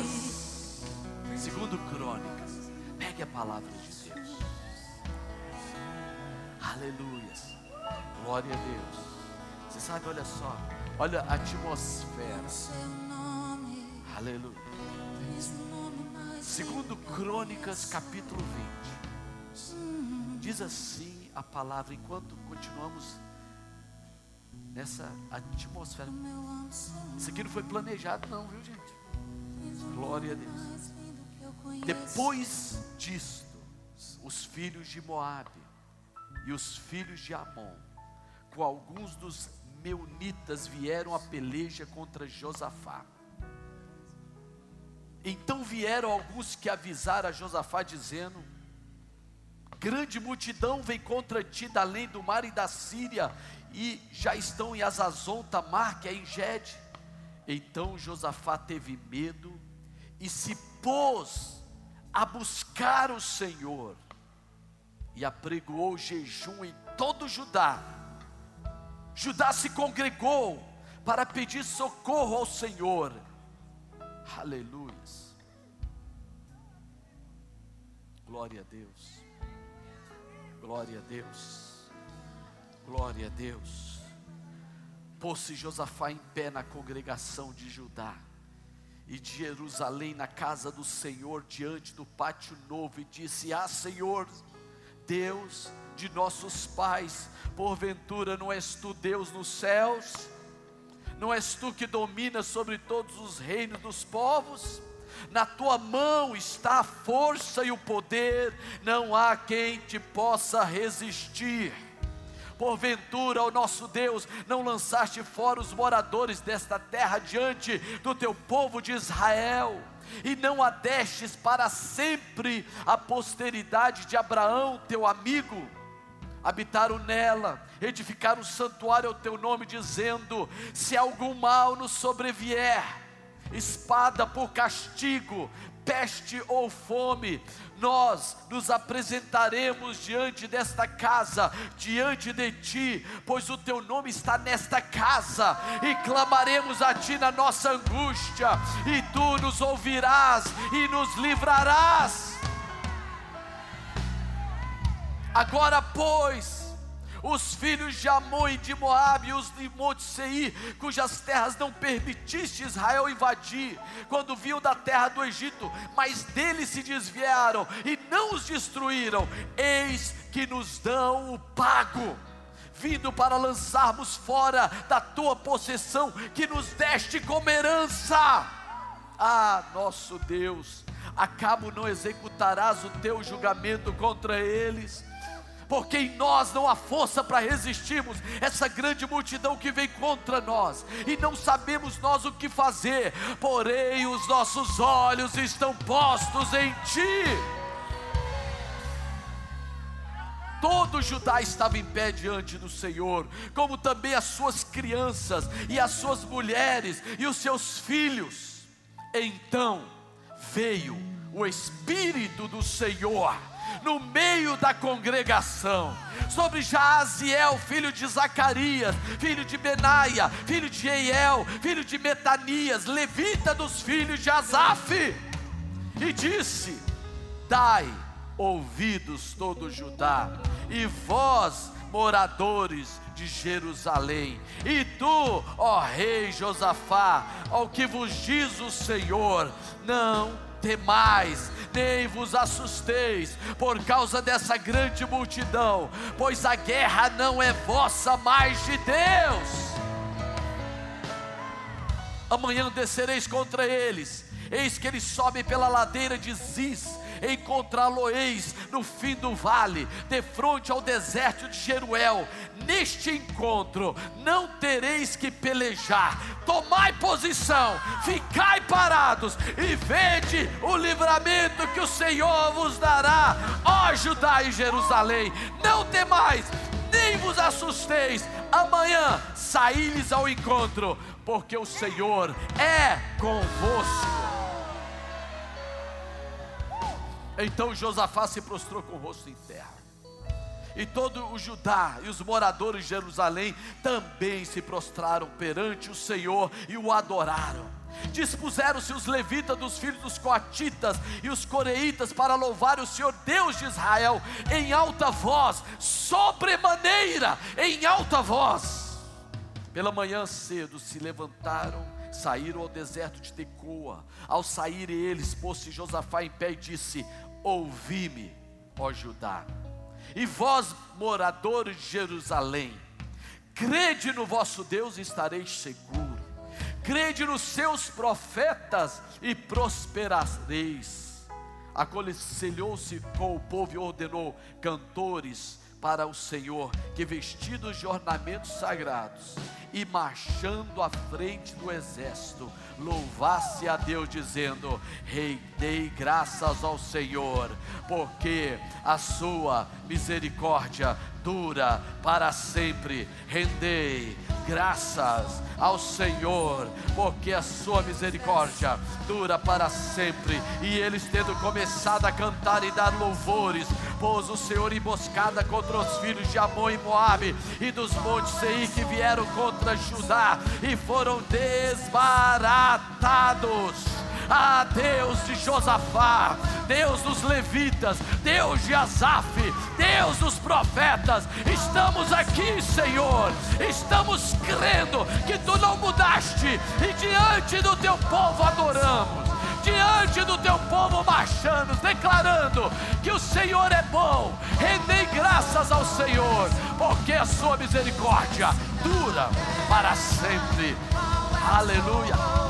Crônicas. Segundo Crônicas. Pegue a palavra de Deus. Aleluia. Glória a Deus. Você sabe, olha só. Olha a atmosfera. Aleluia. Segundo Crônicas, capítulo 20. Diz assim a palavra enquanto continuamos nessa atmosfera. Isso aqui não foi planejado, não, viu, gente? Glória a Deus. Depois disto, os filhos de Moabe e os filhos de Amon, com alguns dos meunitas, vieram a peleja contra Josafá. Então vieram alguns que avisaram a Josafá, dizendo: Grande multidão vem contra ti da além do mar e da Síria, e já estão em Azazon, Tamar, que é em Gede. Então Josafá teve medo e se pôs a buscar o Senhor e apregoou jejum em todo Judá. Judá se congregou para pedir socorro ao Senhor. Aleluia. Glória a Deus. Glória a Deus. Glória a Deus. Pôs-se Josafá em pé na congregação de Judá e de Jerusalém na casa do Senhor diante do pátio novo e disse: Ah, Senhor, Deus de nossos pais, porventura não és tu Deus nos céus? Não és tu que dominas sobre todos os reinos dos povos? Na tua mão está a força e o poder, não há quem te possa resistir. Porventura, ó nosso Deus, não lançaste fora os moradores desta terra diante do teu povo de Israel, e não adestes para sempre a posteridade de Abraão, teu amigo. Habitaram nela, edificaram um santuário ao teu nome, dizendo: Se algum mal nos sobrevier, espada por castigo, peste ou fome, nós nos apresentaremos diante desta casa, diante de ti, pois o teu nome está nesta casa, e clamaremos a ti na nossa angústia, e tu nos ouvirás e nos livrarás. Agora, pois, os filhos de Amon e de Moabe e os de Monte Seir, cujas terras não permitiste Israel invadir, quando viu da terra do Egito, mas deles se desviaram e não os destruíram, eis que nos dão o pago vindo para lançarmos fora da tua possessão que nos deste como herança. Ah, nosso Deus, acabo não executarás o teu julgamento contra eles porque em nós não há força para resistirmos essa grande multidão que vem contra nós, e não sabemos nós o que fazer, porém os nossos olhos estão postos em Ti. Todo Judá estava em pé diante do Senhor, como também as suas crianças, e as suas mulheres, e os seus filhos. Então veio o Espírito do Senhor no meio da congregação, sobre Jaaziel, filho de Zacarias, filho de Benaia, filho de Eiel, filho de Metanias, levita dos filhos de Asaf, e disse: Dai ouvidos todo Judá, e vós, moradores de Jerusalém, e tu, ó rei Josafá, ao que vos diz o Senhor, não temais, nem vos assusteis por causa dessa grande multidão, pois a guerra não é vossa, mas de Deus. Amanhã descereis contra eles, eis que eles sobem pela ladeira de Ziz encontrá-lo-eis no fim do vale, de frente ao deserto de Jeruel. Neste encontro não tereis que pelejar, tomai posição, ficai parados e vede o livramento que o Senhor vos dará, ó Judá e Jerusalém. Não temais, nem vos assusteis, amanhã saí-lhes ao encontro, porque o Senhor é convosco. Então Josafá se prostrou com o rosto em terra E todo o Judá e os moradores de Jerusalém também se prostraram perante o Senhor e o adoraram. Dispuseram-se os levitas dos filhos dos coatitas e os coreitas para louvar o Senhor Deus de Israel em alta voz, sobremaneira em alta voz. Pela manhã cedo se levantaram, saíram ao deserto de Tecoa. Ao saírem eles, pôs-se Josafá em pé e disse: Ouvi-me, ó Judá, e vós, moradores de Jerusalém, crede no vosso Deus e estareis seguros crede nos seus profetas e prosperareis. Aconselhou-se com o povo e ordenou cantores para o Senhor, que vestidos de ornamentos sagrados e marchando à frente do exército, louvasse a Deus, dizendo: Rei, dei graças ao Senhor, porque a sua misericórdia dura para sempre. Rendei graças ao Senhor, porque a sua misericórdia dura para sempre. E eles, tendo começado a cantar e dar louvores, pôs o Senhor emboscada contra os filhos de Amon e Moabe e dos montes Seir que vieram contra Judá e foram desbaratados ah, Deus de Josafá, Deus dos levitas, Deus de Asaf, Deus dos profetas, estamos aqui, Senhor, estamos crendo que tu não mudaste e diante do teu povo adoramos diante do teu povo marchando, declarando que o Senhor é bom. Rendei graças ao Senhor, porque a sua misericórdia dura para sempre. Aleluia.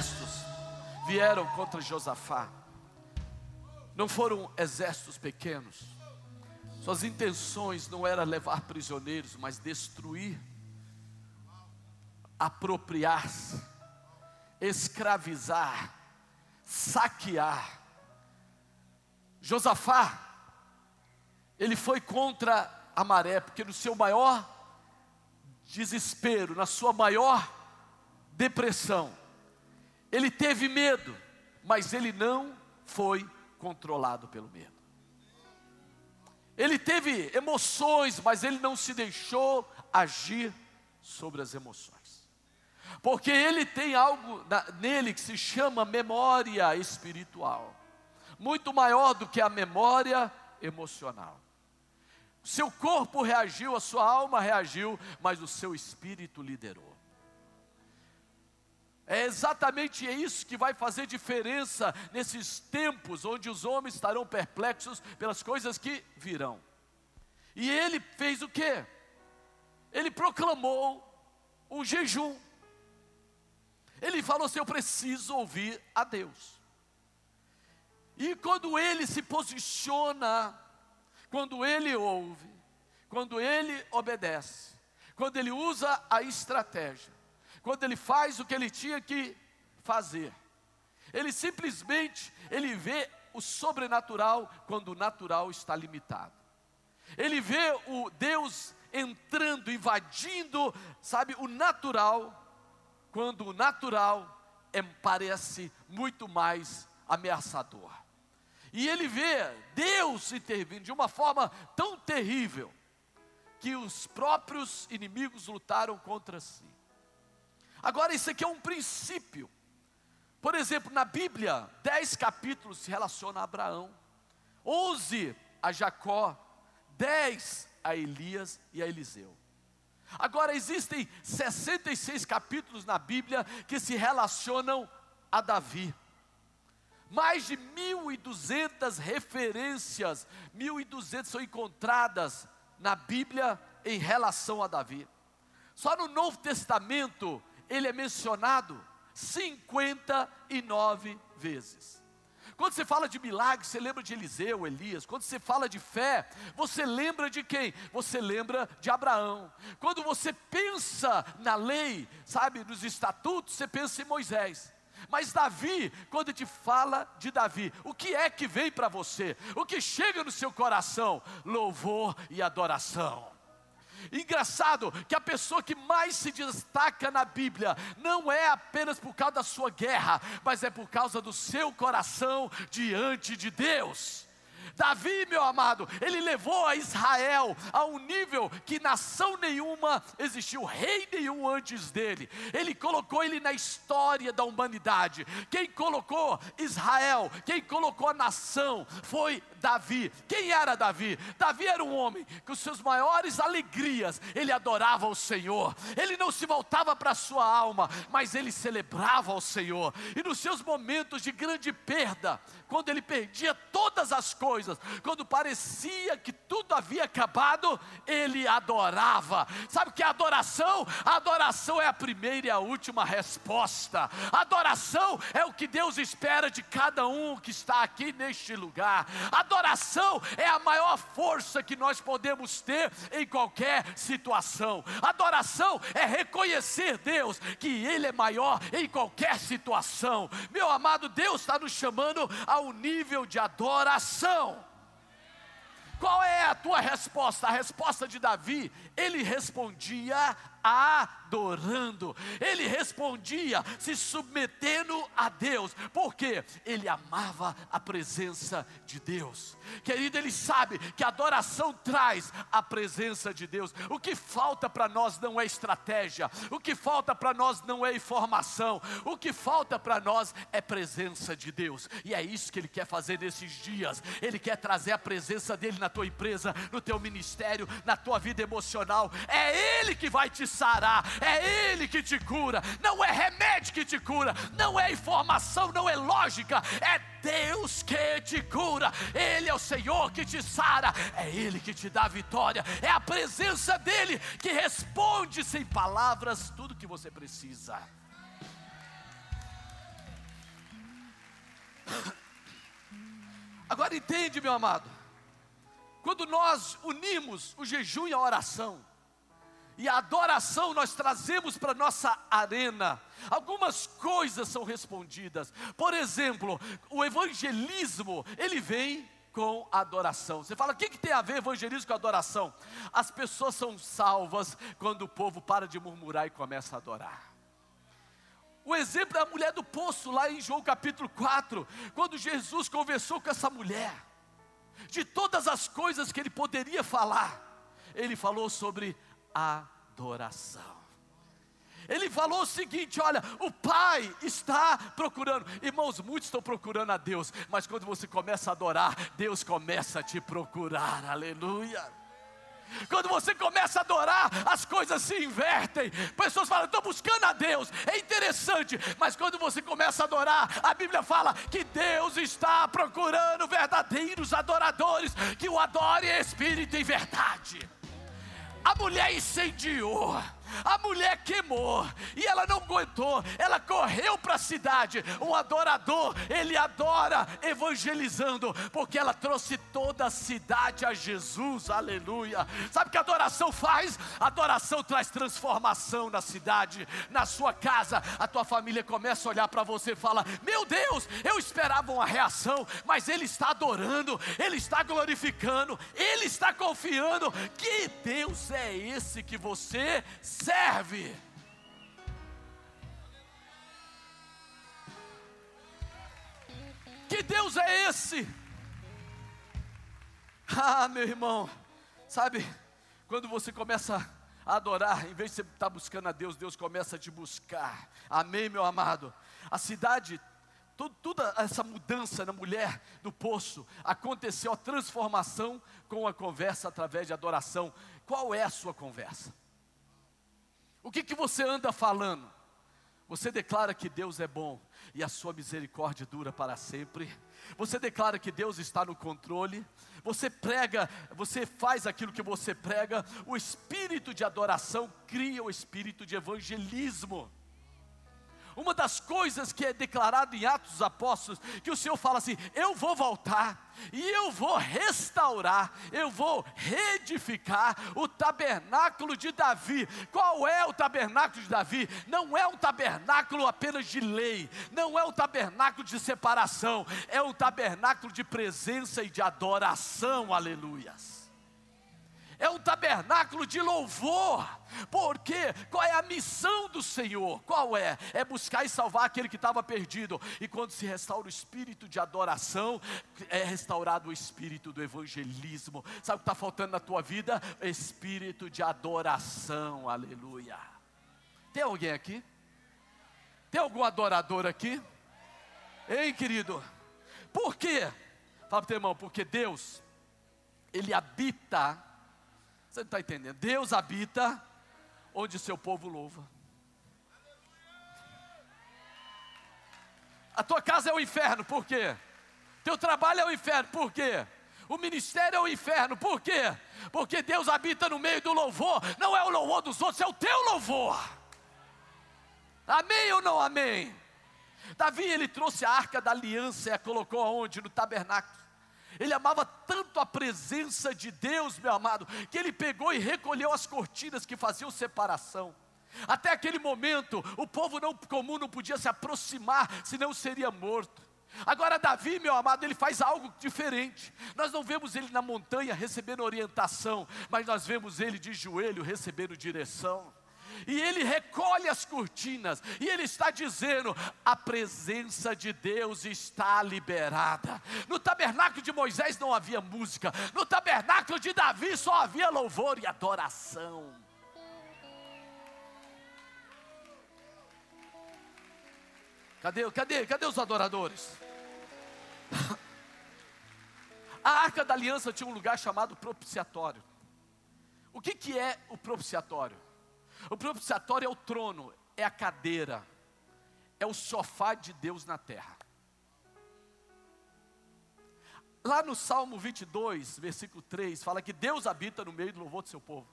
Exércitos vieram contra Josafá, não foram exércitos pequenos, suas intenções não eram levar prisioneiros, mas destruir, apropriar-se, escravizar, saquear. Josafá, ele foi contra a maré, porque no seu maior desespero, na sua maior depressão, ele teve medo, mas ele não foi controlado pelo medo. Ele teve emoções, mas ele não se deixou agir sobre as emoções. Porque ele tem algo na, nele que se chama memória espiritual, muito maior do que a memória emocional. Seu corpo reagiu, a sua alma reagiu, mas o seu espírito liderou. É exatamente isso que vai fazer diferença nesses tempos onde os homens estarão perplexos pelas coisas que virão. E ele fez o que? Ele proclamou um jejum. Ele falou assim: Eu preciso ouvir a Deus. E quando ele se posiciona, quando ele ouve, quando ele obedece, quando ele usa a estratégia, quando ele faz o que ele tinha que fazer. Ele simplesmente ele vê o sobrenatural quando o natural está limitado. Ele vê o Deus entrando, invadindo, sabe, o natural, quando o natural é, parece muito mais ameaçador. E ele vê Deus intervindo de uma forma tão terrível que os próprios inimigos lutaram contra si. Agora, isso aqui é um princípio. Por exemplo, na Bíblia, dez capítulos se relacionam a Abraão, onze a Jacó, dez a Elias e a Eliseu. Agora, existem 66 capítulos na Bíblia que se relacionam a Davi. Mais de 1.200 referências, 1.200 são encontradas na Bíblia em relação a Davi. Só no Novo Testamento ele é mencionado 59 vezes. Quando você fala de milagre, você lembra de Eliseu, Elias. Quando você fala de fé, você lembra de quem? Você lembra de Abraão. Quando você pensa na lei, sabe, nos estatutos, você pensa em Moisés. Mas Davi, quando te fala de Davi, o que é que vem para você? O que chega no seu coração? Louvor e adoração. Engraçado que a pessoa que mais se destaca na Bíblia não é apenas por causa da sua guerra, mas é por causa do seu coração diante de Deus. Davi, meu amado, ele levou a Israel a um nível que nação nenhuma existiu, rei nenhum antes dele. Ele colocou ele na história da humanidade. Quem colocou Israel, quem colocou a nação foi Davi. Quem era Davi? Davi era um homem que os seus maiores alegrias, ele adorava o Senhor. Ele não se voltava para a sua alma, mas ele celebrava o Senhor. E nos seus momentos de grande perda, quando ele perdia todas as coisas, quando parecia que tudo havia acabado, ele adorava. Sabe o que é adoração? Adoração é a primeira e a última resposta. adoração é o que Deus espera de cada um que está aqui neste lugar. Adoração é a maior força que nós podemos ter em qualquer situação. adoração é reconhecer Deus que Ele é maior em qualquer situação. Meu amado, Deus está nos chamando ao nível de adoração. Qual é a tua resposta? A resposta de Davi, ele respondia adorando. Ele respondia se submetendo a Deus, porque ele amava a presença de Deus. Querido, ele sabe que a adoração traz a presença de Deus. O que falta para nós não é estratégia, o que falta para nós não é informação, o que falta para nós é presença de Deus. E é isso que ele quer fazer nesses dias. Ele quer trazer a presença dele na tua empresa, no teu ministério, na tua vida emocional. É ele que vai te sarar, é Ele que te cura, não é remédio que te cura, não é informação, não é lógica, é Deus que te cura, Ele é o Senhor que te sara, é Ele que te dá vitória, é a presença dEle que responde sem palavras tudo que você precisa. Agora entende, meu amado, quando nós unimos o jejum e a oração, e a adoração nós trazemos para nossa arena. Algumas coisas são respondidas. Por exemplo, o evangelismo, ele vem com adoração. Você fala, o que, que tem a ver evangelismo com adoração? As pessoas são salvas quando o povo para de murmurar e começa a adorar. O exemplo é a mulher do poço, lá em João capítulo 4, quando Jesus conversou com essa mulher, de todas as coisas que ele poderia falar, ele falou sobre adoração. Ele falou o seguinte: olha, o Pai está procurando, irmãos, muitos estão procurando a Deus, mas quando você começa a adorar, Deus começa a te procurar, aleluia. Quando você começa a adorar, as coisas se invertem. Pessoas falam, estou buscando a Deus. É interessante, mas quando você começa a adorar, a Bíblia fala que Deus está procurando verdadeiros adoradores que o adorem em espírito e verdade. A mulher incendiou a mulher queimou e ela não aguentou, ela correu para a cidade. Um adorador, ele adora evangelizando, porque ela trouxe toda a cidade a Jesus, aleluia. Sabe o que a adoração faz? A adoração traz transformação na cidade, na sua casa. A tua família começa a olhar para você e fala: Meu Deus, eu esperava uma reação, mas ele está adorando, ele está glorificando, ele está confiando. Que Deus é esse que você serve. Que Deus é esse? Ah, meu irmão, sabe, quando você começa a adorar, em vez de você estar tá buscando a Deus, Deus começa a te buscar. Amém, meu amado? A cidade toda essa mudança na mulher do poço, aconteceu a transformação com a conversa através de adoração. Qual é a sua conversa? O que, que você anda falando? Você declara que Deus é bom e a sua misericórdia dura para sempre. Você declara que Deus está no controle. Você prega, você faz aquilo que você prega. O espírito de adoração cria o espírito de evangelismo. Uma das coisas que é declarado em Atos dos Apóstolos, que o Senhor fala assim: eu vou voltar e eu vou restaurar, eu vou reedificar o tabernáculo de Davi. Qual é o tabernáculo de Davi? Não é um tabernáculo apenas de lei, não é um tabernáculo de separação, é um tabernáculo de presença e de adoração, aleluias é um tabernáculo de louvor. Porque qual é a missão do Senhor? Qual é? É buscar e salvar aquele que estava perdido. E quando se restaura o espírito de adoração, é restaurado o espírito do evangelismo. Sabe o que está faltando na tua vida? Espírito de adoração. Aleluia. Tem alguém aqui? Tem algum adorador aqui? Ei, querido. Por quê? Fala para o teu irmão, porque Deus, Ele habita você não está entendendo? Deus habita onde seu povo louva. A tua casa é o inferno, por quê? Teu trabalho é o inferno, por quê? O ministério é o inferno, por quê? Porque Deus habita no meio do louvor, não é o louvor dos outros, é o teu louvor. Amém ou não amém? Davi ele trouxe a arca da aliança e a colocou aonde? No tabernáculo. Ele amava tanto a presença de Deus, meu amado, que ele pegou e recolheu as cortinas que faziam separação. Até aquele momento, o povo não comum não podia se aproximar, senão seria morto. Agora, Davi, meu amado, ele faz algo diferente. Nós não vemos ele na montanha recebendo orientação, mas nós vemos ele de joelho recebendo direção e ele recolhe as cortinas, e ele está dizendo: a presença de Deus está liberada. No tabernáculo de Moisés não havia música, no tabernáculo de Davi só havia louvor e adoração. Cadê, cadê, cadê os adoradores? A arca da aliança tinha um lugar chamado propiciatório. O que, que é o propiciatório? O propiciatório é o trono, é a cadeira, é o sofá de Deus na terra. Lá no Salmo 22, versículo 3, fala que Deus habita no meio do louvor do seu povo.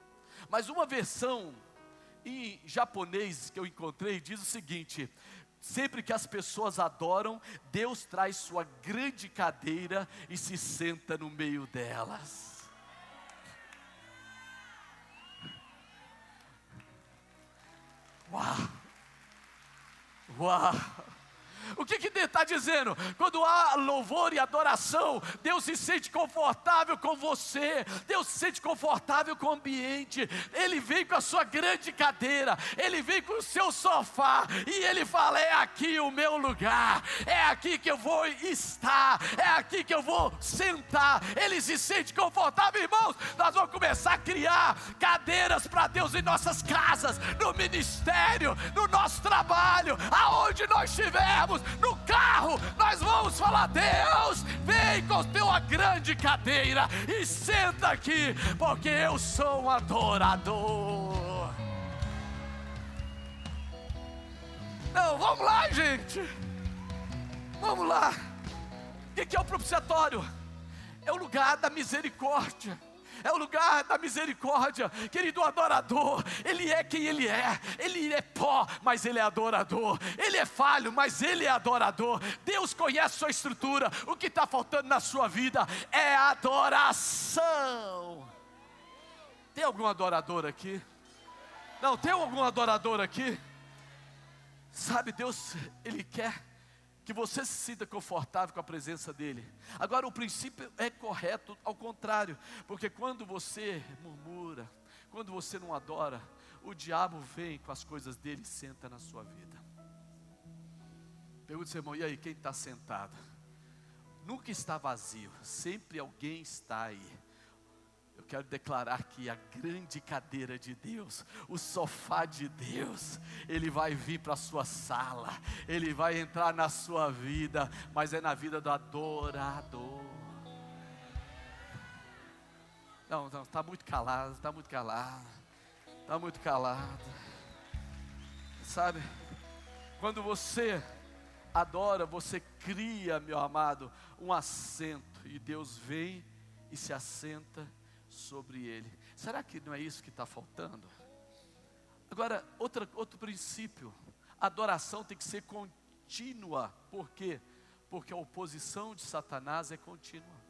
Mas uma versão em japonês que eu encontrei diz o seguinte: sempre que as pessoas adoram, Deus traz sua grande cadeira e se senta no meio delas. 哇。哇。O que que está dizendo? Quando há louvor e adoração, Deus se sente confortável com você, Deus se sente confortável com o ambiente. Ele vem com a sua grande cadeira, ele vem com o seu sofá e ele fala: É aqui o meu lugar, é aqui que eu vou estar, é aqui que eu vou sentar. Ele se sente confortável, irmãos. Nós vamos começar a criar cadeiras para Deus em nossas casas, no ministério, no nosso trabalho, aonde nós estivermos no carro, nós vamos falar: Deus, vem com tua grande cadeira e senta aqui, porque eu sou um adorador. Não, vamos lá, gente. Vamos lá. O que é o propiciatório? É o lugar da misericórdia é o lugar da misericórdia. Querido adorador, Ele é quem Ele é. Ele é pó, mas Ele é adorador. Ele é falho, mas Ele é adorador. Deus conhece sua estrutura. O que está faltando na sua vida é adoração. Tem algum adorador aqui? Não, tem algum adorador aqui? Sabe, Deus, Ele quer que você se sinta confortável com a presença dEle. Agora, o princípio é correto, ao contrário, porque quando você murmura, quando você não adora, o diabo vem com as coisas dele e senta na sua vida. Pergunta seu irmão, e aí, quem está sentado? Nunca está vazio, sempre alguém está aí quero declarar que a grande cadeira de Deus, o sofá de Deus, ele vai vir para a sua sala, ele vai entrar na sua vida, mas é na vida do adorador. Não, não, está muito calado, está muito calado, está muito calado. Sabe, quando você adora, você cria, meu amado, um assento, e Deus vem e se assenta sobre ele. Será que não é isso que está faltando? Agora, outra, outro princípio: Adoração tem que ser contínua. Por quê? Porque a oposição de Satanás é contínua.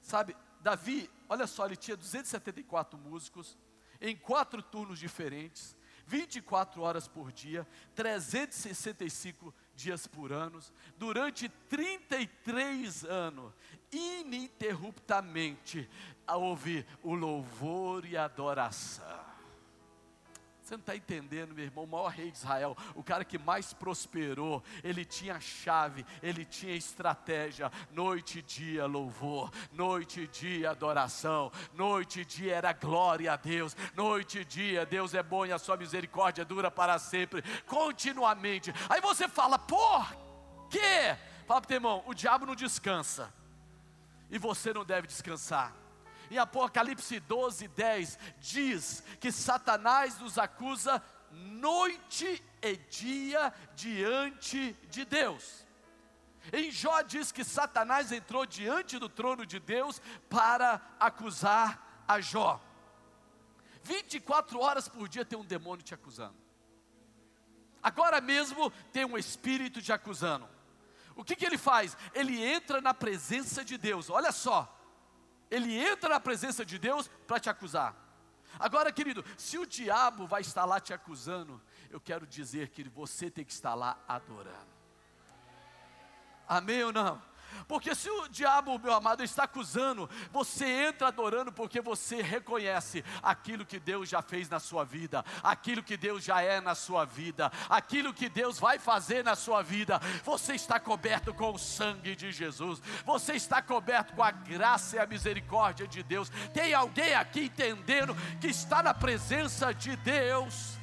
Sabe, Davi, olha só, ele tinha 274 músicos em quatro turnos diferentes, 24 horas por dia, 365 dias por ano, durante 33 anos, ininterruptamente, a ouvir o louvor e a adoração. Você não está entendendo, meu irmão, o maior rei de Israel, o cara que mais prosperou, ele tinha chave, ele tinha estratégia, noite e dia louvor, noite e dia adoração, noite e dia era glória a Deus, noite e dia Deus é bom e a sua misericórdia dura para sempre, continuamente. Aí você fala, por quê? Fala para o teu irmão, o diabo não descansa, e você não deve descansar em Apocalipse 12, 10, diz que Satanás nos acusa noite e dia diante de Deus. Em Jó diz que Satanás entrou diante do trono de Deus para acusar a Jó. 24 horas por dia tem um demônio te acusando. Agora mesmo tem um espírito te acusando. O que, que ele faz? Ele entra na presença de Deus. Olha só, ele entra na presença de Deus para te acusar. Agora, querido, se o diabo vai estar lá te acusando, eu quero dizer que você tem que estar lá adorando. Amém ou não? Porque se o diabo, meu amado, está acusando, você entra adorando porque você reconhece aquilo que Deus já fez na sua vida, aquilo que Deus já é na sua vida, aquilo que Deus vai fazer na sua vida. Você está coberto com o sangue de Jesus, você está coberto com a graça e a misericórdia de Deus. Tem alguém aqui entendendo que está na presença de Deus?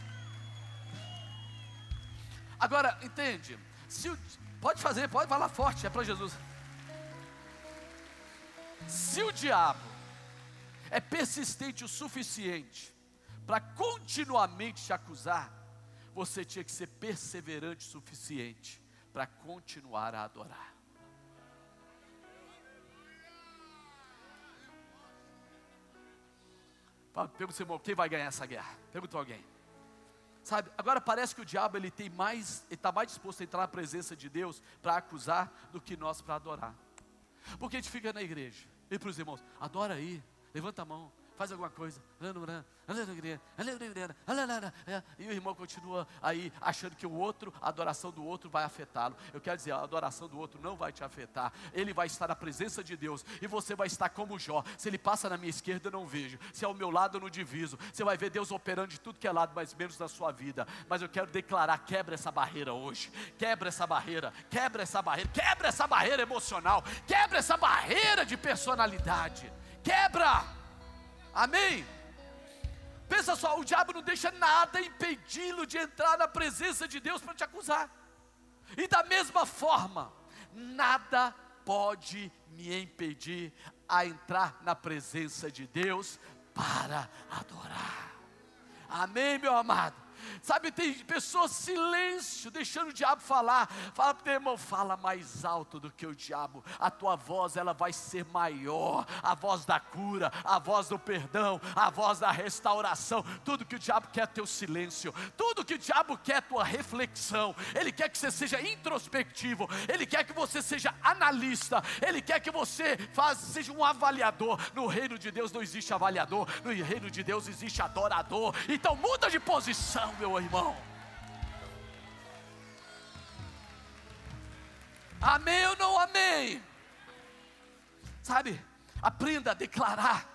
Agora, entende? Se o, pode fazer, pode falar forte, é para Jesus. Se o diabo é persistente o suficiente para continuamente te acusar, você tinha que ser perseverante o suficiente para continuar a adorar. Pergunta seu irmão, quem vai ganhar essa guerra? Pergunta alguém. Sabe, agora parece que o diabo ele tem mais, ele está mais disposto a entrar na presença de Deus para acusar do que nós para adorar. Porque a gente fica na igreja, e para os irmãos, adora aí, levanta a mão, faz alguma coisa. E o irmão continua aí achando que o outro, a adoração do outro vai afetá-lo. Eu quero dizer, a adoração do outro não vai te afetar. Ele vai estar na presença de Deus e você vai estar como Jó. Se ele passa na minha esquerda, eu não vejo. Se é ao meu lado, eu não diviso. Você vai ver Deus operando de tudo que é lado, mas menos na sua vida. Mas eu quero declarar: quebra essa barreira hoje. Quebra essa barreira. Quebra essa barreira. Quebra essa barreira emocional. Quebra essa barreira de personalidade. Quebra. Amém? Pensa só, o diabo não deixa nada impedi-lo de entrar na presença de Deus para te acusar. E da mesma forma, nada pode me impedir a entrar na presença de Deus para adorar. Amém, meu amado? Sabe, tem pessoas silêncio, deixando o diabo falar. Fala para o irmão, fala mais alto do que o diabo. A tua voz ela vai ser maior. A voz da cura, a voz do perdão, a voz da restauração. Tudo que o diabo quer é teu silêncio. Tudo que o diabo quer é tua reflexão. Ele quer que você seja introspectivo. Ele quer que você seja analista. Ele quer que você faz, seja um avaliador. No reino de Deus não existe avaliador. No reino de Deus existe adorador. Então muda de posição meu irmão. Amém ou não amém? Sabe, aprenda a declarar,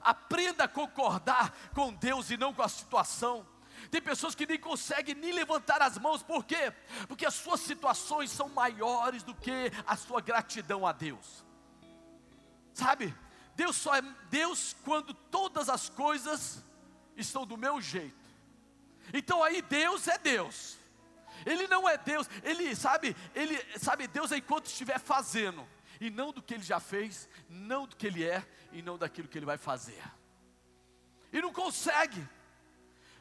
aprenda a concordar com Deus e não com a situação. Tem pessoas que nem conseguem nem levantar as mãos, por quê? Porque as suas situações são maiores do que a sua gratidão a Deus. Sabe, Deus só é Deus quando todas as coisas estão do meu jeito. Então aí Deus é Deus. Ele não é Deus, ele sabe, ele sabe Deus é enquanto estiver fazendo, e não do que ele já fez, não do que ele é e não daquilo que ele vai fazer. E não consegue.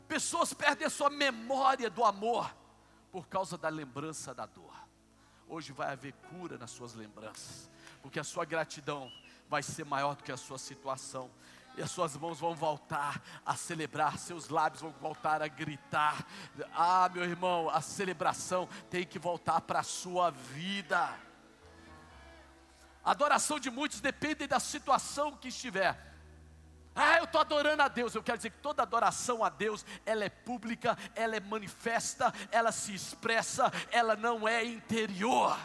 Pessoas perdem a sua memória do amor por causa da lembrança da dor. Hoje vai haver cura nas suas lembranças, porque a sua gratidão vai ser maior do que a sua situação. E as suas mãos vão voltar a celebrar, seus lábios vão voltar a gritar. Ah, meu irmão, a celebração tem que voltar para a sua vida. A adoração de muitos depende da situação que estiver. Ah, eu estou adorando a Deus. Eu quero dizer que toda adoração a Deus, ela é pública, ela é manifesta, ela se expressa, ela não é interior.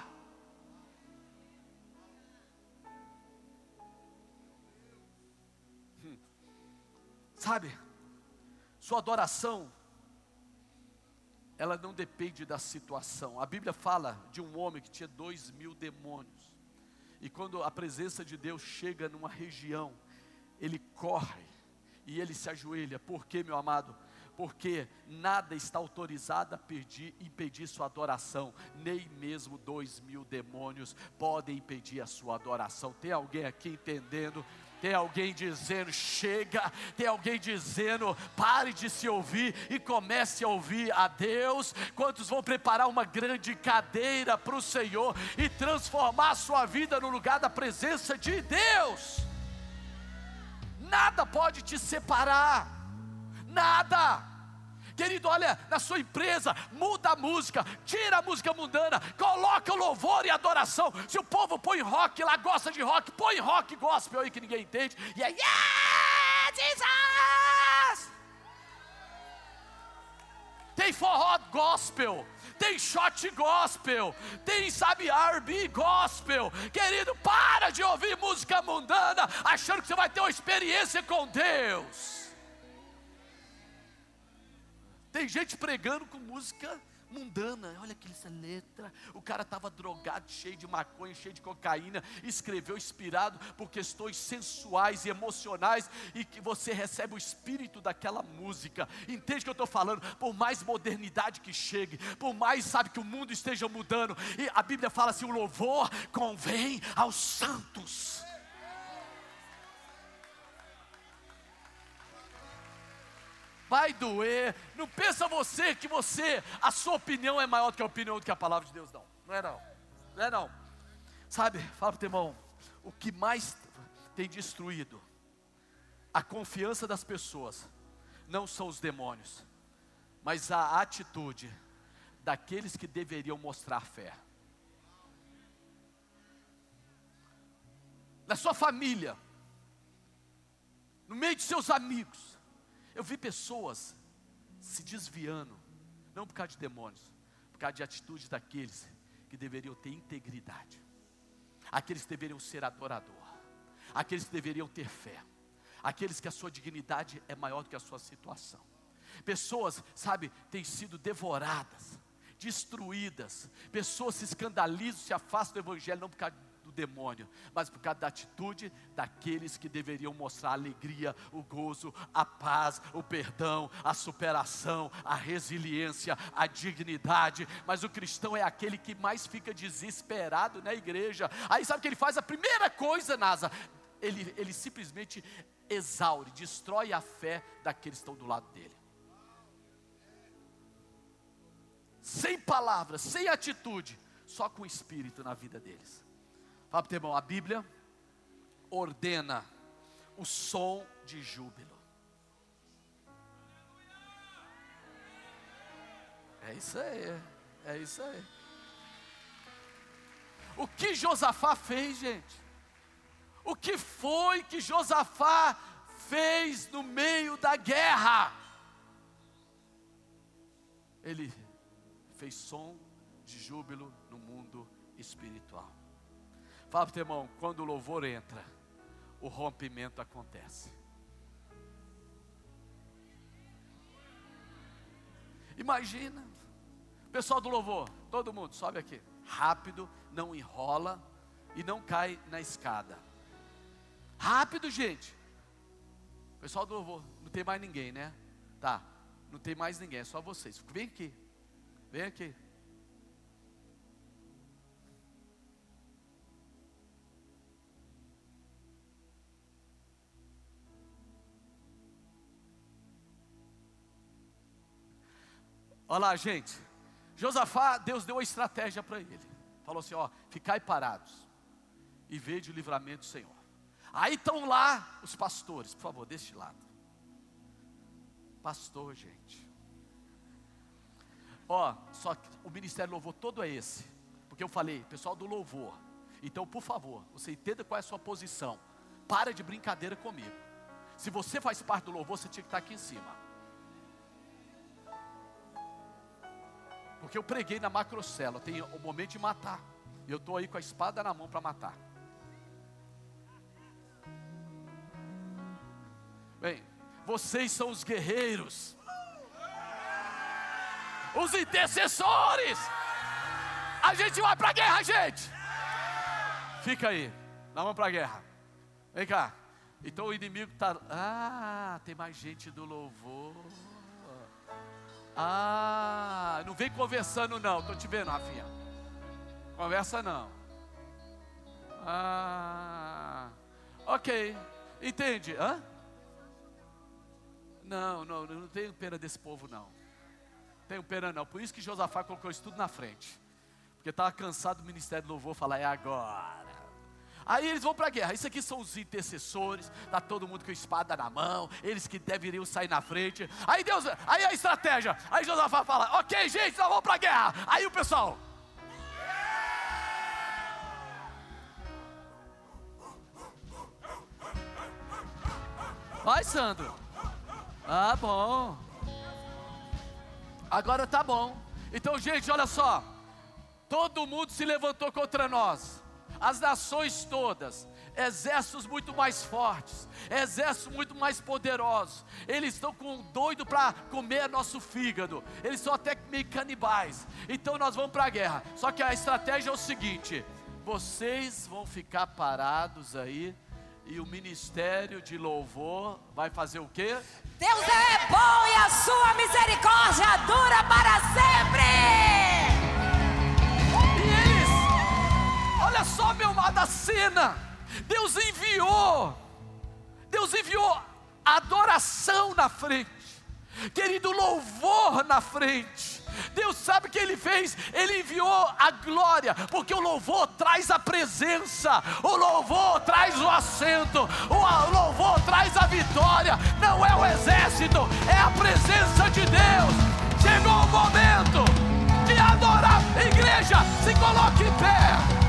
Sabe, sua adoração, ela não depende da situação. A Bíblia fala de um homem que tinha dois mil demônios. E quando a presença de Deus chega numa região, ele corre e ele se ajoelha. Por quê, meu amado? Porque nada está autorizado a pedir, impedir sua adoração, nem mesmo dois mil demônios podem impedir a sua adoração. Tem alguém aqui entendendo? Tem alguém dizendo, chega. Tem alguém dizendo, pare de se ouvir e comece a ouvir a Deus. Quantos vão preparar uma grande cadeira para o Senhor e transformar a sua vida no lugar da presença de Deus? Nada pode te separar, nada. Querido, olha, na sua empresa, muda a música, tira a música mundana, coloca o louvor e adoração. Se o povo põe rock lá, gosta de rock, põe rock gospel aí que ninguém entende. E aí, yeah, Jesus! Tem forró gospel, tem shot gospel, tem, sabe, R&B gospel. Querido, para de ouvir música mundana, achando que você vai ter uma experiência com Deus. Tem gente pregando com música mundana. Olha aquela letra. O cara estava drogado, cheio de maconha, cheio de cocaína. Escreveu inspirado por questões sensuais e emocionais. E que você recebe o espírito daquela música. Entende o que eu estou falando? Por mais modernidade que chegue, por mais sabe que o mundo esteja mudando. E a Bíblia fala assim: o louvor convém aos santos. Vai doer. Não pensa você que você, a sua opinião é maior do que a opinião do que a palavra de Deus, não. Não é não. Não é não. Sabe, fala para o teu irmão, o que mais tem destruído a confiança das pessoas não são os demônios, mas a atitude daqueles que deveriam mostrar fé. Na sua família, no meio de seus amigos, eu vi pessoas se desviando, não por causa de demônios, por causa de atitudes daqueles que deveriam ter integridade, aqueles que deveriam ser adorador, aqueles que deveriam ter fé, aqueles que a sua dignidade é maior do que a sua situação. Pessoas, sabe, têm sido devoradas, destruídas, pessoas se escandalizam, se afastam do Evangelho, não por causa demônio, mas por causa da atitude daqueles que deveriam mostrar a alegria, o gozo, a paz, o perdão, a superação, a resiliência, a dignidade. Mas o cristão é aquele que mais fica desesperado na igreja. Aí sabe o que ele faz? A primeira coisa, Nasa, ele, ele simplesmente exaure, destrói a fé daqueles que estão do lado dele. Sem palavras, sem atitude, só com o espírito na vida deles. Fala para o irmão, a Bíblia ordena o som de júbilo. É isso aí, é isso aí. O que Josafá fez, gente? O que foi que Josafá fez no meio da guerra? Ele fez som de júbilo no mundo espiritual. Fala para o teu irmão, quando o louvor entra, o rompimento acontece. Imagina, pessoal do louvor, todo mundo, sobe aqui. Rápido, não enrola e não cai na escada. Rápido, gente. Pessoal do louvor, não tem mais ninguém, né? Tá, não tem mais ninguém, é só vocês. Vem aqui, vem aqui. Olha lá, gente. Josafá, Deus deu a estratégia para ele. Falou assim: ó, ficai parados e vede o livramento do Senhor. Aí estão lá os pastores, por favor, deste lado. Pastor, gente. Ó, só que o ministério louvor todo é esse. Porque eu falei, pessoal do louvor. Então, por favor, você entenda qual é a sua posição. Para de brincadeira comigo. Se você faz parte do louvor, você tinha que estar aqui em cima. Porque eu preguei na macrocela, tem o momento de matar. E eu estou aí com a espada na mão para matar. Bem, vocês são os guerreiros, os intercessores. A gente vai para a guerra, gente. Fica aí, nós vamos para a guerra. Vem cá. Então o inimigo está. Ah, tem mais gente do louvor. Ah, não vem conversando não, estou te vendo, Rafinha. Conversa não. Ah, ok, entende? Hã? Não, não, não tenho pena desse povo não. Tenho pena não. Por isso que Josafá colocou isso tudo na frente. Porque estava cansado do ministério do louvor falar, é agora. Aí eles vão para a guerra. Isso aqui são os intercessores, tá todo mundo com espada na mão, eles que deveriam sair na frente. Aí Deus, aí a estratégia. Aí Josafá fala: "OK, gente, nós vamos para a guerra". Aí o pessoal Vai, Sandro. Ah, bom. Agora tá bom. Então, gente, olha só. Todo mundo se levantou contra nós as nações todas, exércitos muito mais fortes, exércitos muito mais poderosos. Eles estão com doido para comer nosso fígado. Eles são até meio canibais. Então nós vamos para a guerra. Só que a estratégia é o seguinte: vocês vão ficar parados aí e o ministério de louvor vai fazer o quê? Deus é bom e a sua misericórdia dura para sempre. Olha só, meu amado, a cena. Deus enviou, Deus enviou adoração na frente, querido, louvor na frente. Deus sabe o que Ele fez? Ele enviou a glória, porque o louvor traz a presença, o louvor traz o assento, o louvor traz a vitória. Não é o exército, é a presença de Deus. Chegou o momento de adorar. Igreja, se coloque em pé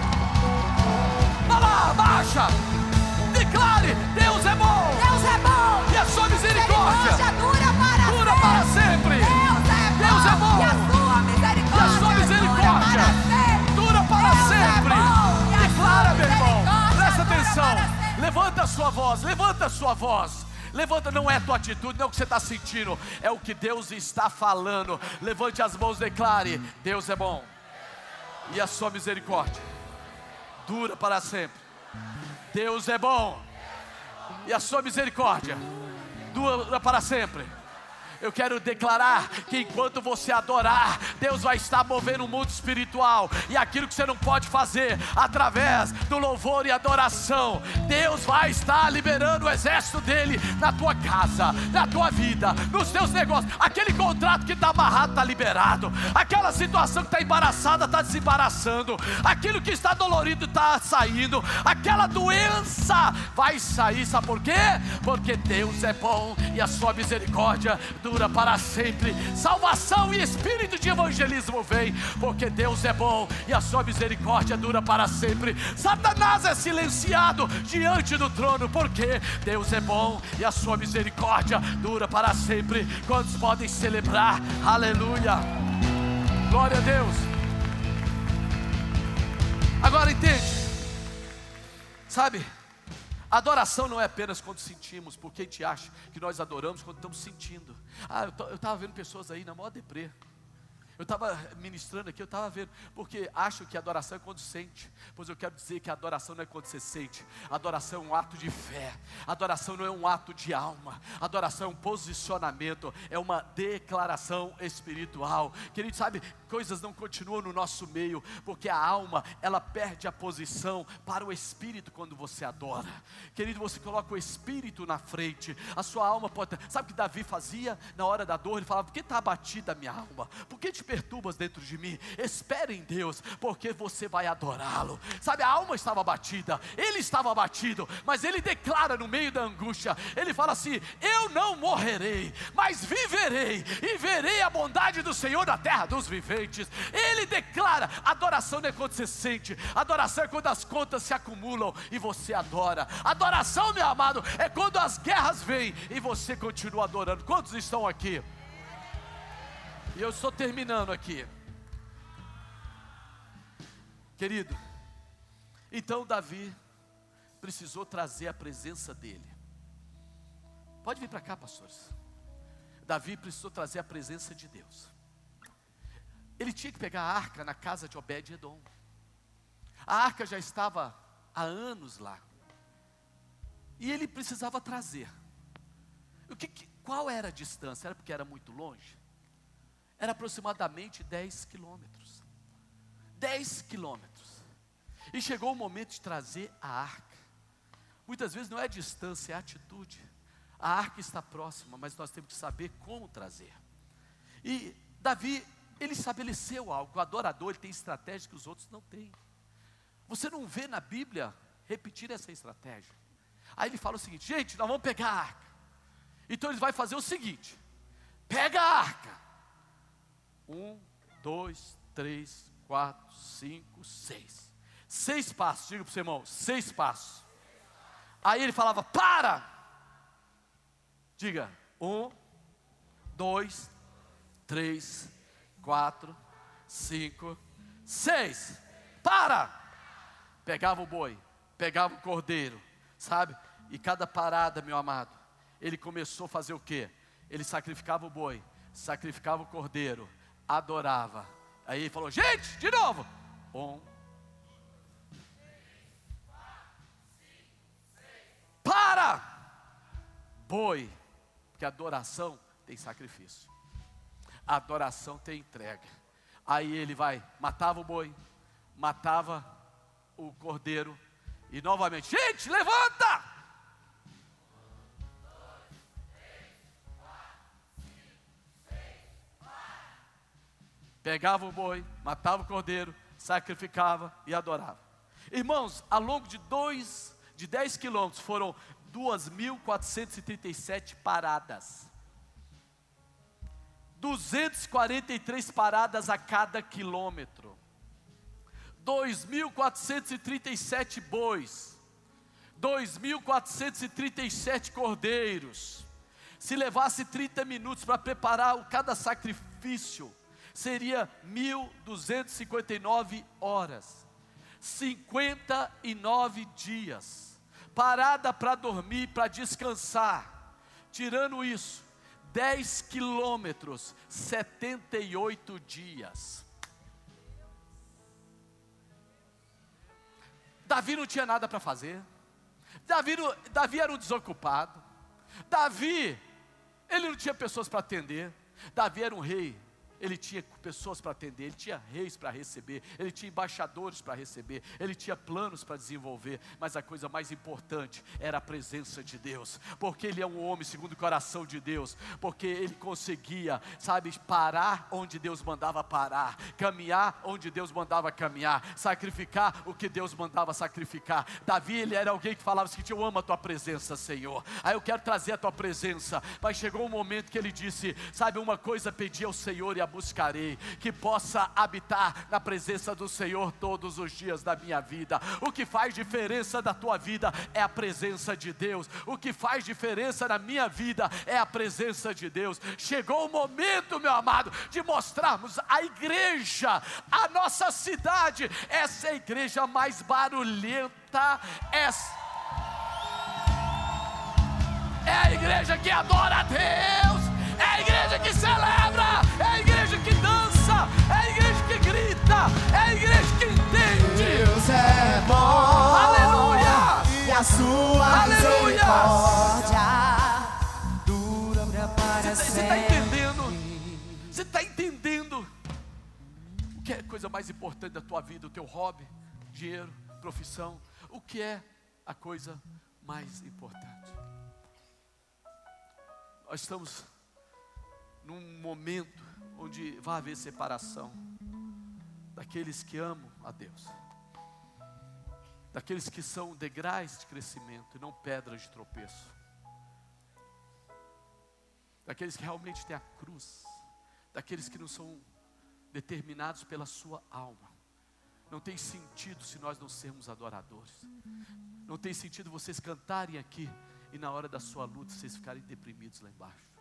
lá, baixa. Declare: Deus é bom. Deus é bom. E a sua misericórdia, dura para dura sempre. Para sempre. Deus é bom. Deus é bom. E a sua misericórdia, e a sua misericórdia dura para Deus sempre. É bom. Declara, meu irmão. Presta atenção. Levanta a sua voz. Levanta a sua voz. Levanta, não é a tua atitude, não é o que você está sentindo, é o que Deus está falando. Levante as mãos, declare: Deus é bom, e a sua misericórdia dura para sempre. Deus é bom, e a sua misericórdia dura para sempre. Eu quero declarar que enquanto você adorar, Deus vai estar movendo o mundo espiritual e aquilo que você não pode fazer através do louvor e adoração, Deus vai estar liberando o exército dele na tua casa, na tua vida, nos teus negócios. Aquele contrato que está amarrado está liberado, aquela situação que está embaraçada está desembaraçando, aquilo que está dolorido está saindo, aquela doença vai sair, sabe por quê? Porque Deus é bom e a sua misericórdia dura para sempre. Salvação e espírito de evangelismo vem, porque Deus é bom e a sua misericórdia dura para sempre. Satanás é silenciado diante do trono, porque Deus é bom e a sua misericórdia dura para sempre. Quantos podem celebrar? Aleluia! Glória a Deus. Agora entende? Sabe? Adoração não é apenas quando sentimos, porque a gente acha que nós adoramos quando estamos sentindo. Ah, eu estava vendo pessoas aí na maior deprê. Eu estava ministrando aqui, eu estava vendo, porque acho que adoração é quando sente, pois eu quero dizer que adoração não é quando você sente, adoração é um ato de fé, adoração não é um ato de alma, adoração é um posicionamento, é uma declaração espiritual. Querido, sabe, coisas não continuam no nosso meio, porque a alma, ela perde a posição para o espírito quando você adora. Querido, você coloca o espírito na frente, a sua alma pode. Sabe o que Davi fazia na hora da dor? Ele falava: por que está abatida a minha alma? Por que te perturbas dentro de mim. Espere em Deus, porque você vai adorá-lo. Sabe, a alma estava abatida, ele estava abatido, mas ele declara no meio da angústia: ele fala assim: Eu não morrerei, mas viverei e verei a bondade do Senhor na terra dos viventes. Ele declara: adoração não é quando você sente, adoração é quando as contas se acumulam e você adora. Adoração, meu amado, é quando as guerras vêm e você continua adorando. Quantos estão aqui? E eu estou terminando aqui. Querido, então Davi precisou trazer a presença dele. Pode vir para cá, pastores. Davi precisou trazer a presença de Deus. Ele tinha que pegar a arca na casa de Obed-Edom. A arca já estava há anos lá. E ele precisava trazer. O que, qual era a distância? Era porque era muito longe? Era aproximadamente 10 quilômetros. 10 quilômetros. E chegou o momento de trazer a arca. Muitas vezes não é distância, é atitude. A arca está próxima, mas nós temos que saber como trazer. E Davi, ele estabeleceu algo. O adorador ele tem estratégia que os outros não têm. Você não vê na Bíblia repetir essa estratégia. Aí ele fala o seguinte: gente, nós vamos pegar a arca. Então ele vai fazer o seguinte: pega a arca. Um, dois, três, quatro, cinco, seis. Seis passos, diga para o seu irmão, seis passos. Aí ele falava: para! Diga, um, dois, três, quatro, cinco, seis. Para! Pegava o boi, pegava o cordeiro, sabe? E cada parada, meu amado, ele começou a fazer o quê? Ele sacrificava o boi, sacrificava o cordeiro, adorava. Aí ele falou: gente, de novo. Um. Para! Boi, porque adoração tem sacrifício, adoração tem entrega. Aí ele vai, matava o boi, matava o cordeiro, e novamente, gente, levanta! Pegava o boi, matava o cordeiro, sacrificava e adorava. Irmãos, ao longo de dois, de 10 quilômetros foram 2.437 paradas. 243 paradas a cada quilômetro. 2.437 bois. 2.437 cordeiros. Se levasse 30 minutos para preparar cada sacrifício, seria 1.259 horas, 59 dias, parada para dormir, para descansar, tirando isso, 10 quilômetros, 78 dias. Davi não tinha nada para fazer, Davi, Davi era um desocupado, Davi, ele não tinha pessoas para atender, Davi era um rei ele tinha pessoas para atender, ele tinha reis para receber, ele tinha embaixadores para receber, ele tinha planos para desenvolver, mas a coisa mais importante era a presença de Deus, porque ele é um homem segundo o coração de Deus, porque ele conseguia, sabe, parar onde Deus mandava parar, caminhar onde Deus mandava caminhar, sacrificar o que Deus mandava sacrificar. Davi, ele era alguém que falava assim: Eu amo a tua presença, Senhor, aí eu quero trazer a tua presença, mas chegou um momento que ele disse: Sabe, uma coisa pedi ao Senhor e a buscarei, que possa habitar na presença do Senhor todos os dias da minha vida. O que faz diferença da tua vida é a presença de Deus. O que faz diferença na minha vida é a presença de Deus. Chegou o momento, meu amado, de mostrarmos a igreja, a nossa cidade, essa é a igreja mais barulhenta, essa é a igreja que adora a Deus, é a igreja que celebra, a sua Aleluia. misericórdia dura para Você está sempre. entendendo? Você está entendendo? O que é a coisa mais importante da tua vida? O teu hobby, dinheiro, profissão? O que é a coisa mais importante? Nós estamos num momento onde vai haver separação daqueles que amam a Deus, daqueles que são degraus de crescimento e não pedras de tropeço, daqueles que realmente têm a cruz, daqueles que não são determinados pela sua alma. Não tem sentido se nós não sermos adoradores. Não tem sentido vocês cantarem aqui e na hora da sua luta vocês ficarem deprimidos lá embaixo.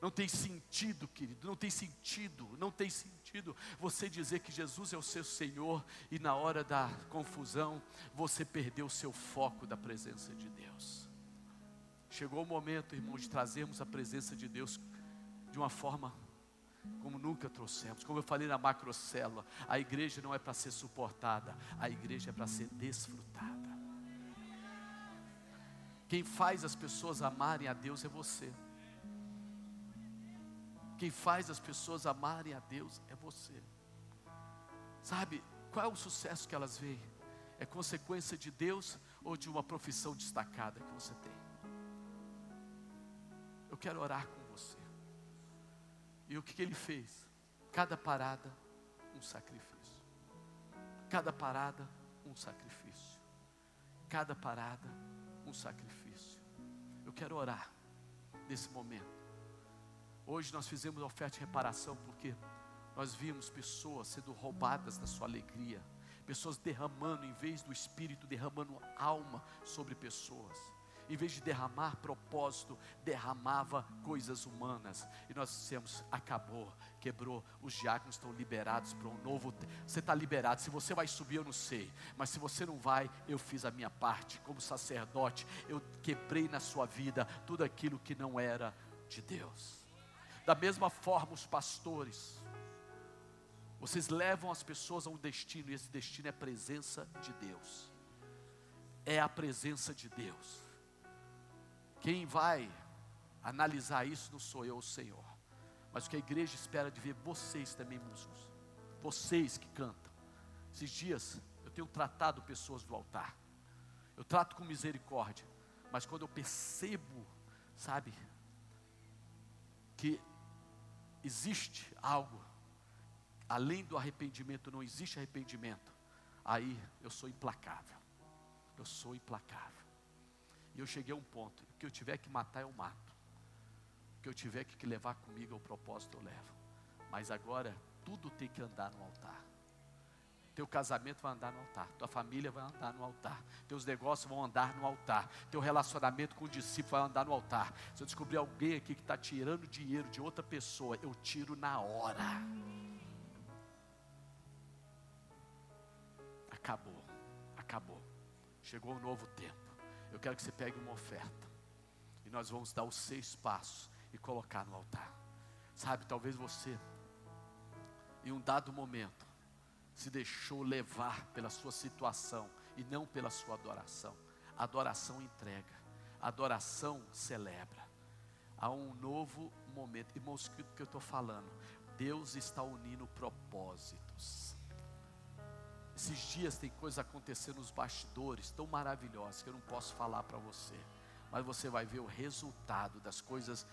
Não tem sentido, querido, não tem sentido, não tem sentido você dizer que Jesus é o seu Senhor e na hora da confusão você perdeu o seu foco da presença de Deus. Chegou o momento, irmão, de trazermos a presença de Deus de uma forma como nunca trouxemos. Como eu falei na macrocélula, a igreja não é para ser suportada, a igreja é para ser desfrutada. Quem faz as pessoas amarem a Deus é você. Quem faz as pessoas amarem a Deus é você. Sabe, qual é o sucesso que elas veem? É consequência de Deus ou de uma profissão destacada que você tem? Eu quero orar com você. E o que, que ele fez? Cada parada, um sacrifício. Cada parada, um sacrifício. Cada parada, um sacrifício. Eu quero orar nesse momento. Hoje nós fizemos oferta de reparação porque nós vimos pessoas sendo roubadas da sua alegria, pessoas derramando, em vez do Espírito, derramando alma sobre pessoas em vez de derramar propósito, derramava coisas humanas. E nós dissemos: acabou, quebrou, os diáconos estão liberados para um novo. Você está liberado. Se você vai subir, eu não sei. Mas se você não vai, eu fiz a minha parte. Como sacerdote, eu quebrei na sua vida tudo aquilo que não era de Deus. Da mesma forma, os pastores. Vocês levam as pessoas a um destino, e esse destino é a presença de Deus. É a presença de Deus. Quem vai analisar isso não sou eu, o Senhor. Mas o que a igreja espera de ver vocês também, músicos. Vocês que cantam. Esses dias eu tenho tratado pessoas do altar. Eu trato com misericórdia. Mas quando eu percebo, sabe, que existe algo, além do arrependimento, não existe arrependimento, aí eu sou implacável. Eu sou implacável. E eu cheguei a um ponto: o que eu tiver que matar, eu mato. O que eu tiver que levar comigo ao propósito, eu levo. Mas agora, tudo tem que andar no altar. Teu casamento vai andar no altar, tua família vai andar no altar, teus negócios vão andar no altar, teu relacionamento com o discípulo vai andar no altar. Se eu descobrir alguém aqui que está tirando dinheiro de outra pessoa, eu tiro na hora. Acabou, acabou. Chegou um novo tempo. Eu quero que você pegue uma oferta. E nós vamos dar os seis passos e colocar no altar. Sabe, talvez você, em um dado momento, se deixou levar pela sua situação e não pela sua adoração. Adoração entrega, adoração celebra. Há um novo momento. Irmãos, o que eu estou falando? Deus está unindo propósitos. Esses dias tem coisa acontecendo nos bastidores tão maravilhosas que eu não posso falar para você. Mas você vai ver o resultado das coisas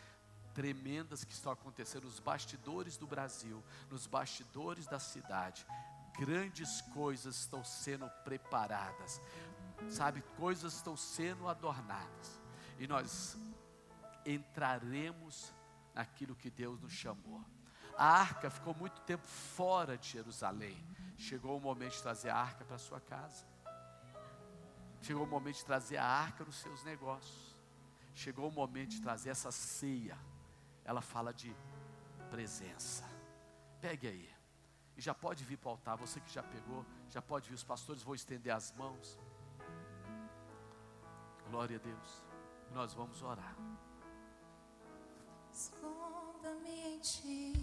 tremendas que estão acontecendo nos bastidores do Brasil, nos bastidores da cidade. Grandes coisas estão sendo preparadas, sabe? Coisas estão sendo adornadas, e nós entraremos naquilo que Deus nos chamou. A arca ficou muito tempo fora de Jerusalém. Chegou o momento de trazer a arca para sua casa. Chegou o momento de trazer a arca nos seus negócios. Chegou o momento de trazer essa ceia. Ela fala de presença. Pegue aí. E já pode vir para o altar. Você que já pegou, já pode vir. Os pastores vão estender as mãos. Glória a Deus. Nós vamos orar. Esconda-me em ti.